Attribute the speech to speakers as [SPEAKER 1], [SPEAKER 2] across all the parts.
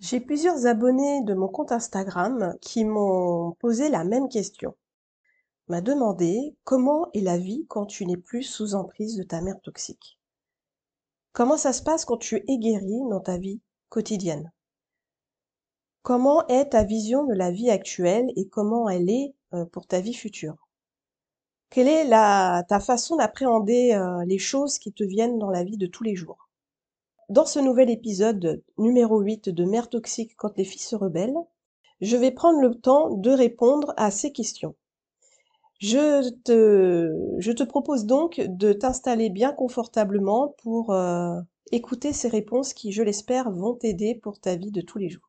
[SPEAKER 1] J'ai plusieurs abonnés de mon compte Instagram qui m'ont posé la même question. M'a demandé comment est la vie quand tu n'es plus sous emprise de ta mère toxique. Comment ça se passe quand tu es guéri dans ta vie quotidienne? Comment est ta vision de la vie actuelle et comment elle est euh, pour ta vie future? Quelle est la, ta façon d'appréhender euh, les choses qui te viennent dans la vie de tous les jours? Dans ce nouvel épisode numéro 8 de Mère toxique quand les filles se rebellent, je vais prendre le temps de répondre à ces questions. Je te, propose donc de t'installer bien confortablement pour euh, écouter ces réponses qui, je l'espère, vont t'aider pour ta vie de tous les jours.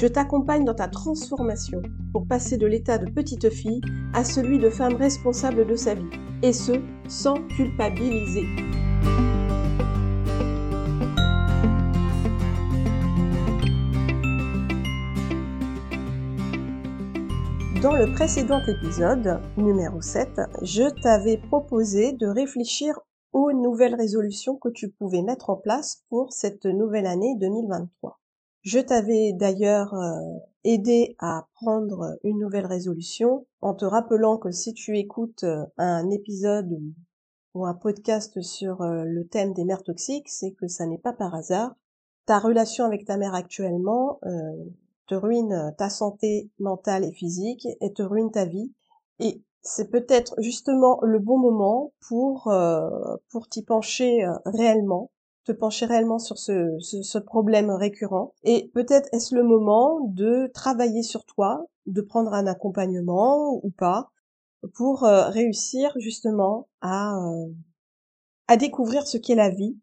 [SPEAKER 1] Je t'accompagne dans ta transformation pour passer de l'état de petite fille à celui de femme responsable de sa vie et ce, sans culpabiliser. Dans le précédent épisode, numéro 7, je t'avais proposé de réfléchir aux nouvelles résolutions que tu pouvais mettre en place pour cette nouvelle année 2023. Je t'avais d'ailleurs euh, aidé à prendre une nouvelle résolution en te rappelant que si tu écoutes euh, un épisode ou un podcast sur euh, le thème des mères toxiques, c'est que ça n'est pas par hasard. Ta relation avec ta mère actuellement te ruine ta santé mentale et physique et te ruine ta vie. Et c'est peut-être justement le bon moment pour pour t'y pencher réellement pencher réellement sur ce, ce, problème récurrent. Et peut-être est-ce le moment de travailler sur toi, de prendre un accompagnement ou pas, pour euh, réussir justement à, euh, à découvrir ce qu'est la vie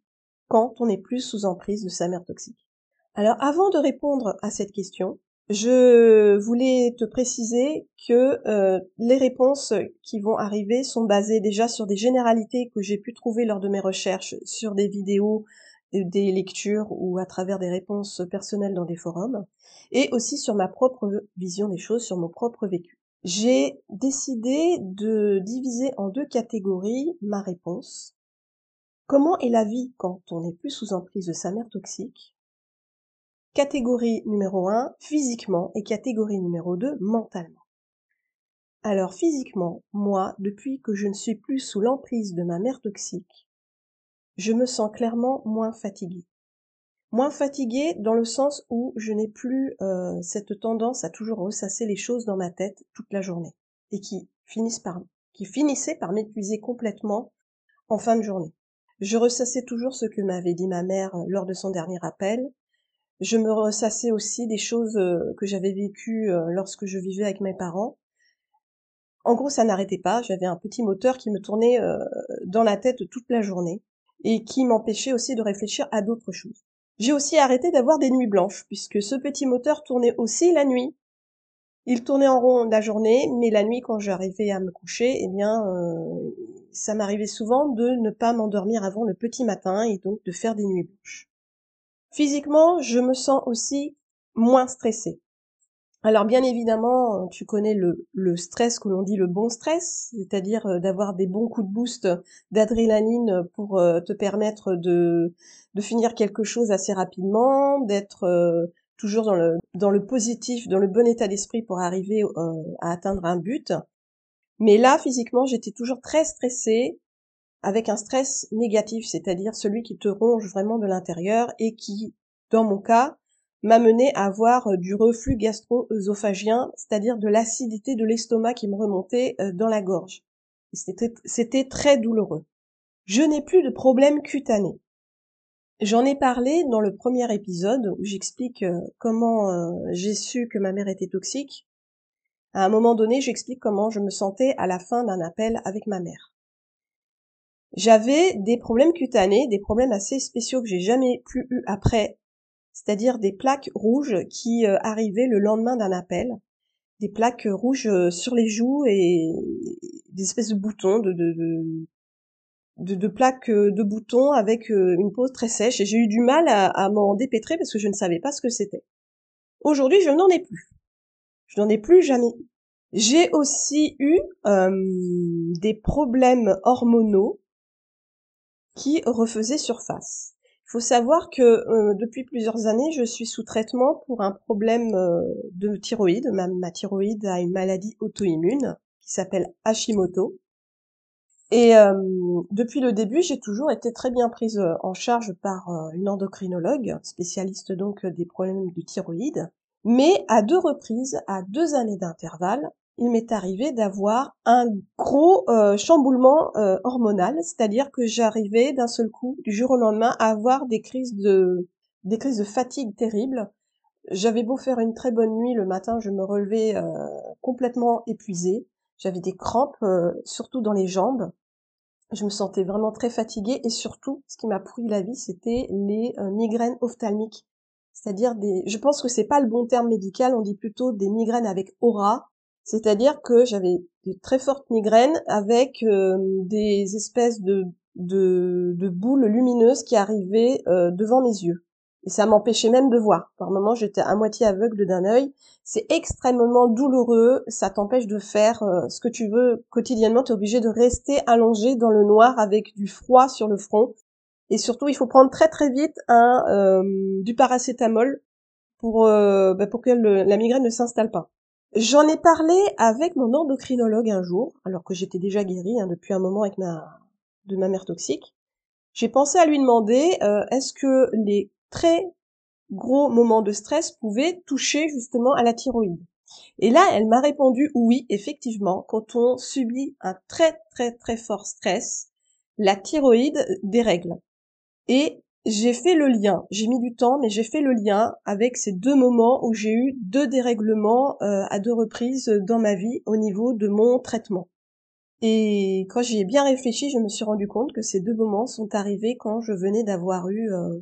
[SPEAKER 1] quand on n'est plus sous emprise de sa mère toxique. Alors avant de répondre à cette question, je voulais te préciser que euh, les réponses qui vont arriver sont basées déjà sur des généralités que j'ai pu trouver lors de mes recherches sur des vidéos, des lectures ou à travers des réponses personnelles dans des forums, et aussi sur ma propre vision des choses, sur mon propre vécu. J'ai décidé de diviser en deux catégories ma réponse. Comment est la vie quand on n'est plus sous emprise de sa mère toxique Catégorie numéro 1, physiquement, et catégorie numéro 2, mentalement. Alors physiquement, moi, depuis que je ne suis plus sous l'emprise de ma mère toxique, je me sens clairement moins fatiguée. Moins fatiguée dans le sens où je n'ai plus euh, cette tendance à toujours ressasser les choses dans ma tête toute la journée et qui finissent par qui finissaient par m'épuiser complètement en fin de journée. Je ressassais toujours ce que m'avait dit ma mère lors de son dernier appel, je me ressassais aussi des choses euh, que j'avais vécues euh, lorsque je vivais avec mes parents. En gros, ça n'arrêtait pas. J'avais un petit moteur qui me tournait euh, dans la tête toute la journée et qui m'empêchait aussi de réfléchir à d'autres choses. J'ai aussi arrêté d'avoir des nuits blanches puisque ce petit moteur tournait aussi la nuit. Il tournait en rond la journée, mais la nuit, quand j'arrivais à me coucher, eh bien, ça m'arrivait souvent de ne pas m'endormir avant le petit matin et donc de faire des nuits blanches. Physiquement, je me sens aussi moins stressée. Alors bien évidemment, tu connais le, stress que l'on dit le bon stress, c'est-à-dire euh, d'avoir des bons coups de boost d'adrénaline pour euh, te permettre de, finir quelque chose assez rapidement, d'être euh, toujours dans le positif, dans le bon état d'esprit pour arriver à atteindre un but. Mais là, physiquement, j'étais toujours très stressée, avec un stress négatif, c'est-à-dire celui qui te ronge vraiment de l'intérieur et qui, dans mon cas, m'a mené à avoir euh, du reflux gastro-œsophagien, c'est-à-dire de l'acidité de l'estomac qui me remontait euh, dans la gorge. C'était très douloureux. Je n'ai plus de problème cutané. J'en ai parlé dans le premier épisode où j'explique euh, comment j'ai su que ma mère était toxique. À un moment donné, j'explique comment je me sentais à la fin d'un appel avec ma mère. J'avais des problèmes cutanés, des problèmes assez spéciaux que j'ai jamais plus eu après, c'est-à-dire des plaques rouges qui euh, arrivaient le lendemain d'un appel des plaques rouges euh, sur les joues et des espèces de boutons, de, plaques euh, de boutons avec une peau très sèche. J'ai eu du mal à, à m'en dépêtrer parce que je ne savais pas ce que c'était. Aujourd'hui, je n'en ai plus. Je n'en ai plus jamais. J'ai aussi eu des problèmes hormonaux qui refaisaient surface. Il faut savoir que euh, depuis plusieurs années, je suis sous traitement pour un problème euh, de thyroïde. Ma, thyroïde a une maladie auto-immune qui s'appelle Hashimoto. Et euh, depuis le début, j'ai toujours été très bien prise en charge par une endocrinologue, spécialiste donc des problèmes de thyroïde. Mais à deux reprises, à deux années d'intervalle, il m'est arrivé d'avoir un gros euh, chamboulement euh, hormonal, c'est-à-dire que j'arrivais d'un seul coup, du jour au lendemain, à avoir des crises de des crises de fatigue terribles. J'avais beau faire une très bonne nuit, le matin, je me relevais euh, complètement épuisée. J'avais des crampes, surtout dans les jambes. Je me sentais vraiment très fatiguée et surtout, ce qui m'a pourri la vie, c'était les migraines ophtalmiques. C'est-à-dire des, je pense que c'est pas le bon terme médical, on dit plutôt des migraines avec aura, c'est-à-dire que j'avais de très fortes migraines avec euh, des espèces de, boules lumineuses qui arrivaient euh, devant mes yeux. Et ça m'empêchait même de voir. Par moments, j'étais à moitié aveugle d'un œil. C'est extrêmement douloureux. Ça t'empêche de faire euh, ce que tu veux quotidiennement. Tu es obligé de rester allongé dans le noir avec du froid sur le front. Et surtout, il faut prendre très très vite du paracétamol pour bah, pour que la migraine ne s'installe pas. J'en ai parlé avec mon endocrinologue un jour, alors que j'étais déjà guérie hein, depuis un moment avec ma de ma mère toxique. J'ai pensé à lui demander euh, est-ce que les très gros moments de stress pouvaient toucher justement à la thyroïde? Et là, elle m'a répondu oui, effectivement, quand on subit un très très très fort stress, la thyroïde dérègle. Et j'ai fait le lien, j'ai mis du temps, mais j'ai fait le lien avec ces deux moments où j'ai eu deux dérèglements euh, à deux reprises dans ma vie au niveau de mon traitement. Et quand j'y ai bien réfléchi, je me suis rendu compte que ces deux moments sont arrivés quand je venais d'avoir eu, euh,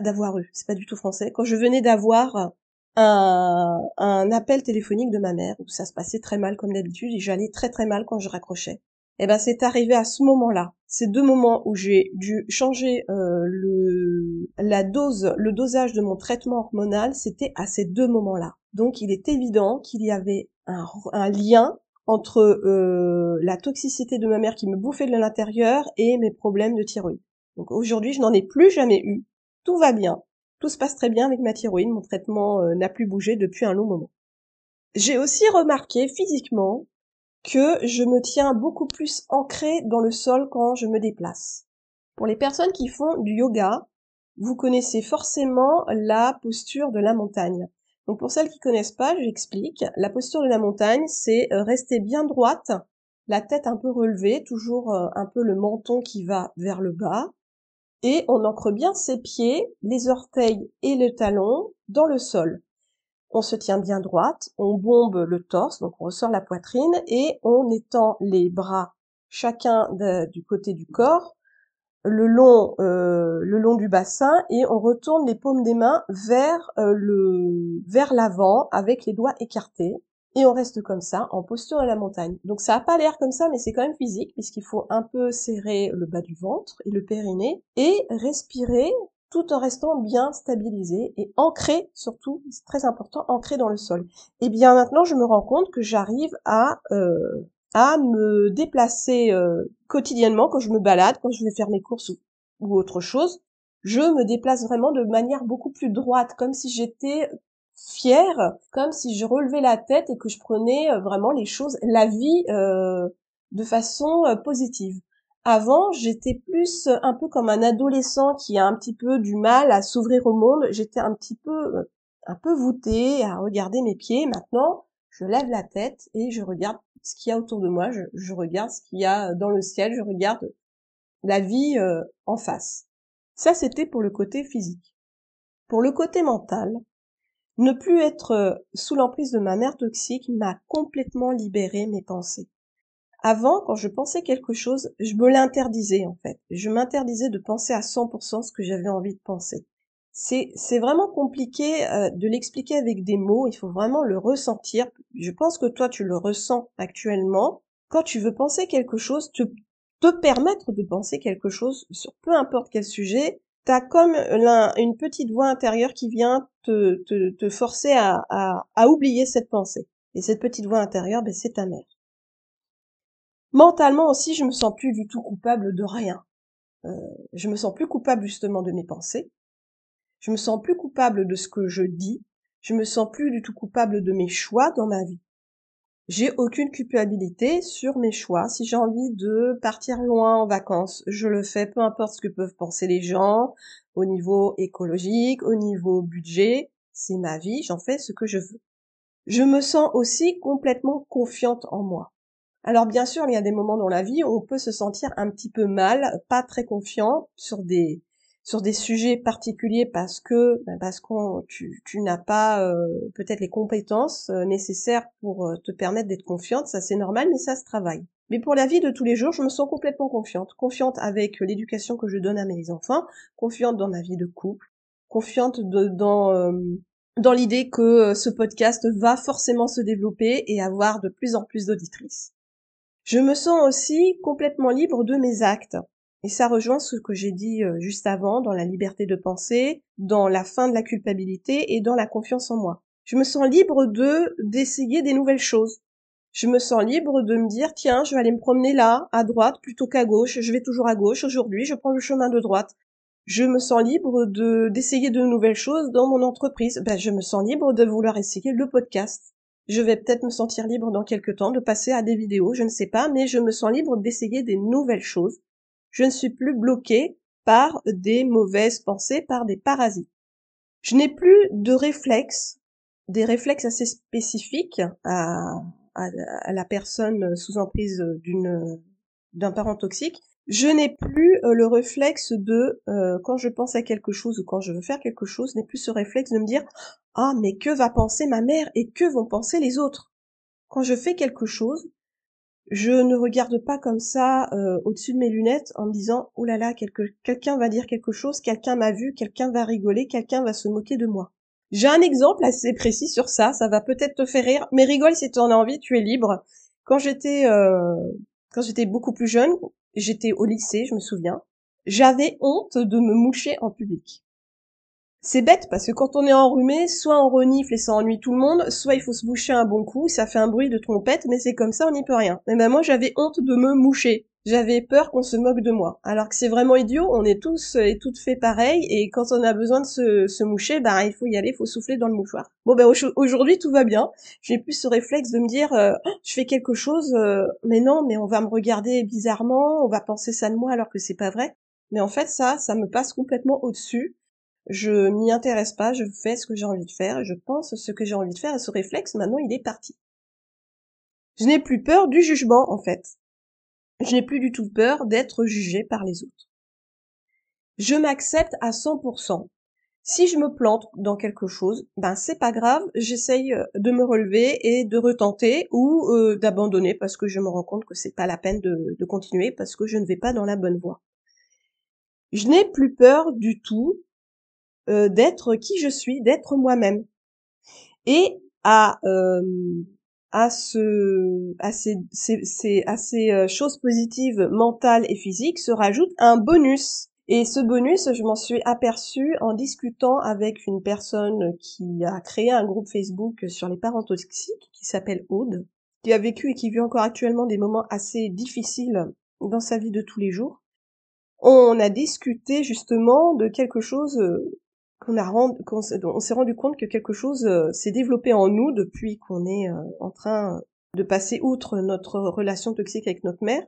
[SPEAKER 1] d'avoir eu, c'est pas du tout français, quand je venais d'avoir un, un appel téléphonique de ma mère où ça se passait très mal comme d'habitude et j'allais très très mal quand je raccrochais. Eh ben c'est arrivé à ce moment-là. Ces deux moments où j'ai dû changer euh, le la dose, le dosage de mon traitement hormonal, c'était à ces deux moments-là. Donc il est évident qu'il y avait un, lien entre euh, la toxicité de ma mère qui me bouffait de l'intérieur et mes problèmes de thyroïde. Donc aujourd'hui, je n'en ai plus jamais eu. Tout va bien. Tout se passe très bien avec ma thyroïde. Mon traitement euh, n'a plus bougé depuis un long moment. J'ai aussi remarqué physiquement que je me tiens beaucoup plus ancré dans le sol quand je me déplace. Pour les personnes qui font du yoga, vous connaissez forcément la posture de la montagne. Donc pour celles qui connaissent pas, j'explique. La posture de la montagne, c'est euh, rester bien droite, la tête un peu relevée, toujours euh, un peu le menton qui va vers le bas, et on ancre bien ses pieds, les orteils et le talon dans le sol on se tient bien droite, on bombe le torse, donc on ressort la poitrine et on étend les bras chacun du côté du corps le long euh, le long du bassin et on retourne les paumes des mains vers euh, le vers l'avant avec les doigts écartés et on reste comme ça en posture de la montagne. Donc ça a pas l'air comme ça mais c'est quand même physique puisqu'il faut un peu serrer le bas du ventre et le périnée et respirer tout en restant bien stabilisé et ancré surtout, c'est très important, ancré dans le sol. Et eh bien maintenant, je me rends compte que j'arrive à euh, à me déplacer euh, quotidiennement quand je me balade, quand je vais faire mes courses ou, ou autre chose. Je me déplace vraiment de manière beaucoup plus droite, comme si j'étais fière, comme si je relevais la tête et que je prenais euh, vraiment les choses, la vie euh, de façon positive. Avant, j'étais plus un peu comme un adolescent qui a un petit peu du mal à s'ouvrir au monde. J'étais un petit peu, euh, un peu voûtée à regarder mes pieds. Maintenant, je lève la tête et je regarde ce qu'il y a autour de moi. Je, regarde ce qu'il y a dans le ciel. Je regarde la vie euh, en face. Ça, c'était pour le côté physique. Pour le côté mental, ne plus être euh, sous l'emprise de ma mère toxique m'a complètement libéré mes pensées. Avant, quand je pensais quelque chose, je me l'interdisais en fait. Je m'interdisais de penser à 100% ce que j'avais envie de penser. c'est c'est vraiment compliqué euh, de l'expliquer avec des mots. Il faut vraiment le ressentir. Je pense que toi tu le ressens actuellement. Quand tu veux penser quelque chose, te, te permettre de penser quelque chose sur peu importe quel sujet, t'as comme une petite voix intérieure qui vient te, te, te forcer à, à, oublier cette pensée. Et cette petite voix intérieure, ben, c'est ta mère. Mentalement aussi, je me sens plus du tout coupable de rien. Euh, je me sens plus coupable justement de mes pensées. Je me sens plus coupable de ce que je dis. Je me sens plus du tout coupable de mes choix dans ma vie. J'ai aucune culpabilité sur mes choix. Si j'ai envie de partir loin en vacances, je le fais, peu importe ce que peuvent penser les gens, au niveau écologique, au niveau budget. C'est ma vie, j'en fais ce que je veux. Je me sens aussi complètement confiante en moi. Alors bien sûr, il y a des moments dans la vie où on peut se sentir un petit peu mal, pas très confiant sur des sur des sujets particuliers parce que ben, parce qu'on tu, n'as pas euh, peut-être les compétences euh, nécessaires pour euh, te permettre d'être confiante, ça c'est normal, mais ça se travaille. Mais pour la vie de tous les jours, je me sens complètement confiante, confiante avec l'éducation que je donne à mes enfants, confiante dans ma vie de couple, confiante dans dans l'idée que ce podcast va forcément se développer et avoir de plus en plus d'auditrices. Je me sens aussi complètement libre de mes actes. Et ça rejoint ce que j'ai dit euh, juste avant dans la liberté de penser, dans la fin de la culpabilité et dans la confiance en moi. Je me sens libre de d'essayer des nouvelles choses. Je me sens libre de me dire tiens, je vais aller me promener là, à droite plutôt qu'à gauche. Je vais toujours à gauche aujourd'hui, je prends le chemin de droite. Je me sens libre de d'essayer de nouvelles choses dans mon entreprise. Ben, je me sens libre de vouloir essayer le podcast. Je vais peut-être me sentir libre dans quelques temps de passer à des vidéos, je ne sais pas, mais je me sens libre d'essayer des nouvelles choses je ne suis plus bloquée par des mauvaises pensées, par des parasites. Je n'ai plus de réflexes, des réflexes assez spécifiques à, la personne sous emprise d'un parent toxique. Je n'ai plus euh, le réflexe de euh, quand je pense à quelque chose ou quand je veux faire quelque chose, je n'ai plus ce réflexe de me dire ah mais que va penser ma mère et que vont penser les autres? Quand je fais quelque chose, je ne regarde pas comme ça euh, au-dessus de mes lunettes en me disant oh là là quelqu'un va dire quelque chose, quelqu'un m'a vu, quelqu'un va rigoler, quelqu'un va se moquer de moi. J'ai un exemple assez précis sur ça, ça va peut-être te faire rire, mais rigole si tu en as envie, tu es libre. Quand j'étais quand j'étais beaucoup plus jeune, j'étais au lycée, je me souviens, j'avais honte de me moucher en public. C'est bête parce que quand on est enrhumé, soit on renifle et ça ennuie tout le monde, soit il faut se boucher un bon coup, ça fait un bruit de trompette, mais c'est comme ça, on n'y peut rien. Mais ben moi j'avais honte de me moucher. J'avais peur qu'on se moque de moi. Alors que c'est vraiment idiot, on est tous et toutes fait pareil, et quand on a besoin de se, se moucher, bah il faut y aller, il faut souffler dans le mouchoir. Bon ben aujourd'hui tout va bien. J'ai plus ce réflexe de me dire, euh, oh, je fais quelque chose, euh, mais non, mais on va me regarder bizarrement, on va penser ça de moi alors que c'est pas vrai. Mais en fait ça, ça me passe complètement au-dessus je m'y intéresse pas, je fais ce que j'ai envie de faire, je pense ce que j'ai envie de faire, et ce réflexe, maintenant, il est parti. Je n'ai plus peur du jugement, en fait. Je n'ai plus du tout peur d'être jugé par les autres. Je m'accepte à 100%. Si je me plante dans quelque chose, ben c'est pas grave, j'essaye euh, de me relever et de retenter ou euh, d'abandonner parce que je me rends compte que c'est pas la peine de, continuer parce que je ne vais pas dans la bonne voie. Je n'ai plus peur du tout euh, d'être qui je suis, d'être moi-même. Et à à ce à ces, ces, euh, choses positives mentales et physiques se rajoute un bonus. Et ce bonus, je m'en suis aperçue en discutant avec une personne qui a créé un groupe Facebook sur les parents toxiques, qui s'appelle Aude, qui a vécu et qui vit encore actuellement des moments assez difficiles dans sa vie de tous les jours. On a discuté justement de quelque chose qu'on on s'est rendu compte que quelque chose euh, s'est développé en nous depuis qu'on est euh, en train de passer outre notre relation toxique avec notre mère,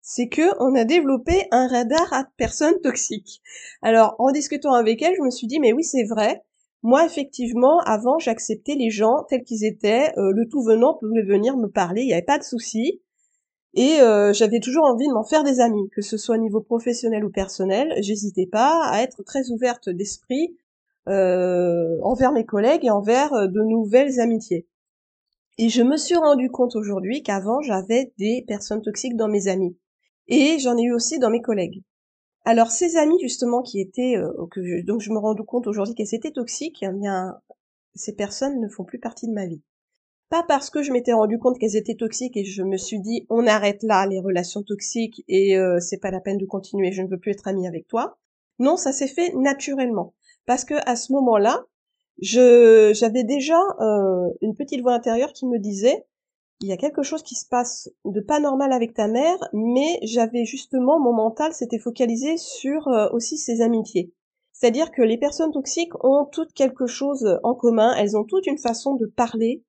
[SPEAKER 1] c'est que on a développé un radar à personnes toxiques. Alors, en discutant avec elle, je me suis dit mais oui, c'est vrai. Moi, effectivement, avant, j'acceptais les gens tels qu'ils étaient. Euh, le tout venant pouvait venir me parler, il n'y avait pas de souci. Et j'avais toujours envie de m'en faire des amis, que ce soit au niveau professionnel ou personnel. J'hésitais pas à être très ouverte d'esprit euh, envers mes collègues et envers euh, de nouvelles amitiés. Et je me suis rendu compte aujourd'hui qu'avant j'avais des personnes toxiques dans mes amis. Et j'en ai eu aussi dans mes collègues. Alors ces amis justement qui étaient, euh, donc je me rends compte aujourd'hui qu'elles étaient toxiques, eh bien ces personnes ne font plus partie de ma vie. Pas parce que je m'étais rendu compte qu'elles étaient toxiques et je me suis dit on arrête là les relations toxiques et c'est pas la peine de continuer, je ne veux plus être amie avec toi. Non, ça s'est fait naturellement parce que à ce moment-là, je j'avais déjà euh, une petite voix intérieure qui me disait il y a quelque chose qui se passe de pas normal avec ta mère, mais j'avais justement mon mental s'était focalisé sur euh, aussi ses amitiés. C'est-à-dire que les personnes toxiques ont toutes quelque chose en commun, elles ont toutes une façon de parler,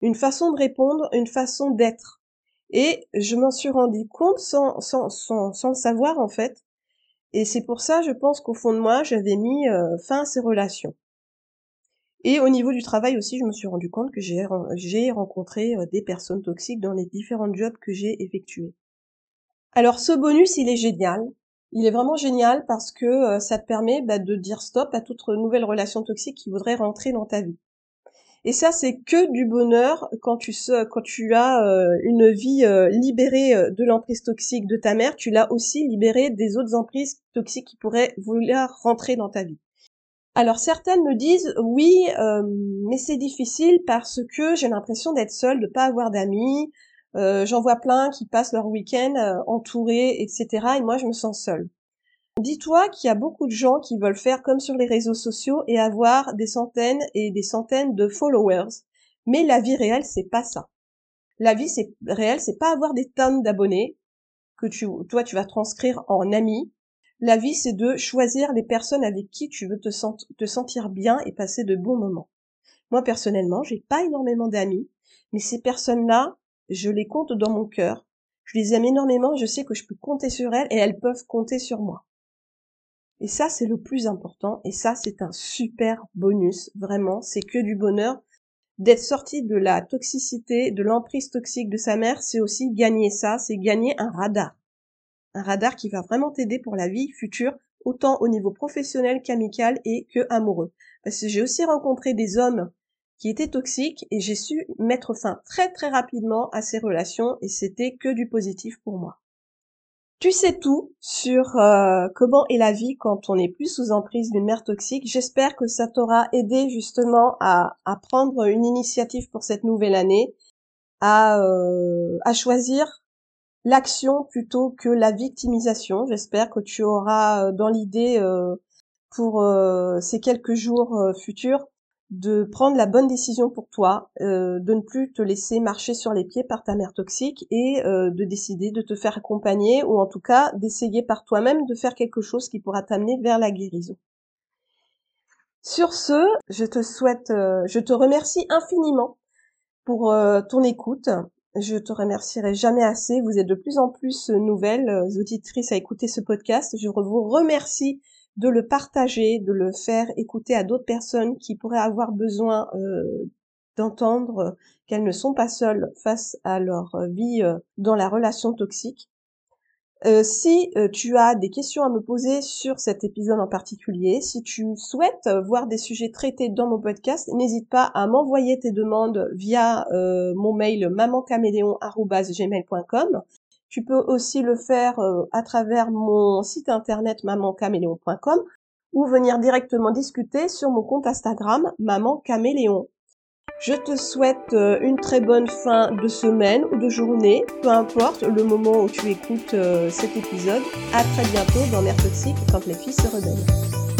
[SPEAKER 1] une façon de répondre, une façon d'être. Et je m'en suis rendu compte sans, sans, sans, sans le savoir en fait. Et c'est pour ça, je pense qu'au fond de moi, j'avais mis euh, fin à ces relations. Et au niveau du travail aussi, je me suis rendu compte que j'ai rencontré euh, des personnes toxiques dans les différents jobs que j'ai effectués. Alors ce bonus, il est génial. Il est vraiment génial parce que euh, ça te permet bah, de dire stop à toute nouvelle relation toxique qui voudrait rentrer dans ta vie. Et ça, c'est que du bonheur quand tu, as euh, une vie libérée de l'emprise toxique de ta mère, tu l'as aussi libérée des autres emprises toxiques qui pourraient vouloir rentrer dans ta vie. Alors certaines me disent oui, euh, mais c'est difficile parce que j'ai l'impression d'être seule, de pas avoir d'amis. Euh, j'en vois plein qui passent leur week-end euh, entourés, etc. Et moi, je me sens seule. Dis-toi qu'il y a beaucoup de gens qui veulent faire comme sur les réseaux sociaux et avoir des centaines et des centaines de followers. Mais la vie réelle, c'est pas ça. La vie c'est réelle, c'est pas avoir des tonnes d'abonnés que tu, toi, tu vas transcrire en amis la vie, c'est de choisir les personnes avec qui tu veux te, te sentir bien et passer de bons moments. Moi, personnellement, j'ai pas énormément d'amis, mais ces personnes-là, je les compte dans mon cœur. Je les aime énormément, je sais que je peux compter sur elles et elles peuvent compter sur moi. Et ça, c'est le plus important. Et ça, c'est un super bonus. Vraiment, c'est que du bonheur. D'être sorti de la toxicité, de l'emprise toxique de sa mère, c'est aussi gagner ça, c'est gagner un radar un radar qui va vraiment t'aider pour la vie future, autant au niveau professionnel qu'amical et que amoureux. Parce que j'ai aussi rencontré des hommes qui étaient toxiques et j'ai su mettre fin très très rapidement à ces relations et c'était que du positif pour moi. Tu sais tout sur euh, comment est la vie quand on est plus sous emprise d'une mère toxique. J'espère que ça t'aura aidé justement à, prendre une initiative pour cette nouvelle année, à, euh, à choisir l'action plutôt que la victimisation. J'espère que tu auras euh, dans l'idée pour ces quelques jours futurs de prendre la bonne décision pour toi, de ne plus te laisser marcher sur les pieds par ta mère toxique et de décider de te faire accompagner ou en tout cas d'essayer par toi-même de faire quelque chose qui pourra t'amener vers la guérison. Sur ce, je te souhaite, je te remercie infiniment pour ton écoute je te remercierai jamais assez. Vous êtes de plus en plus nouvelles euh, auditrices à écouter ce podcast. Je vous remercie de le partager, de le faire écouter à d'autres personnes qui pourraient avoir besoin euh, d'entendre qu'elles ne sont pas seules face à leur vie euh, dans la relation toxique. Euh, si euh, tu as des questions à me poser sur cet épisode en particulier, si tu souhaites voir des sujets traités dans mon podcast, n'hésite pas à m'envoyer tes demandes via euh, mon mail mamancaméléon.gmail.com. Tu peux aussi le faire à travers mon site internet mamancaméléon.com ou venir directement discuter sur mon compte Instagram Maman je te souhaite euh, une très bonne fin de semaine ou de journée, peu importe le moment où tu écoutes euh, cet épisode. À très bientôt dans Mère Toxique quand les filles se rebellent.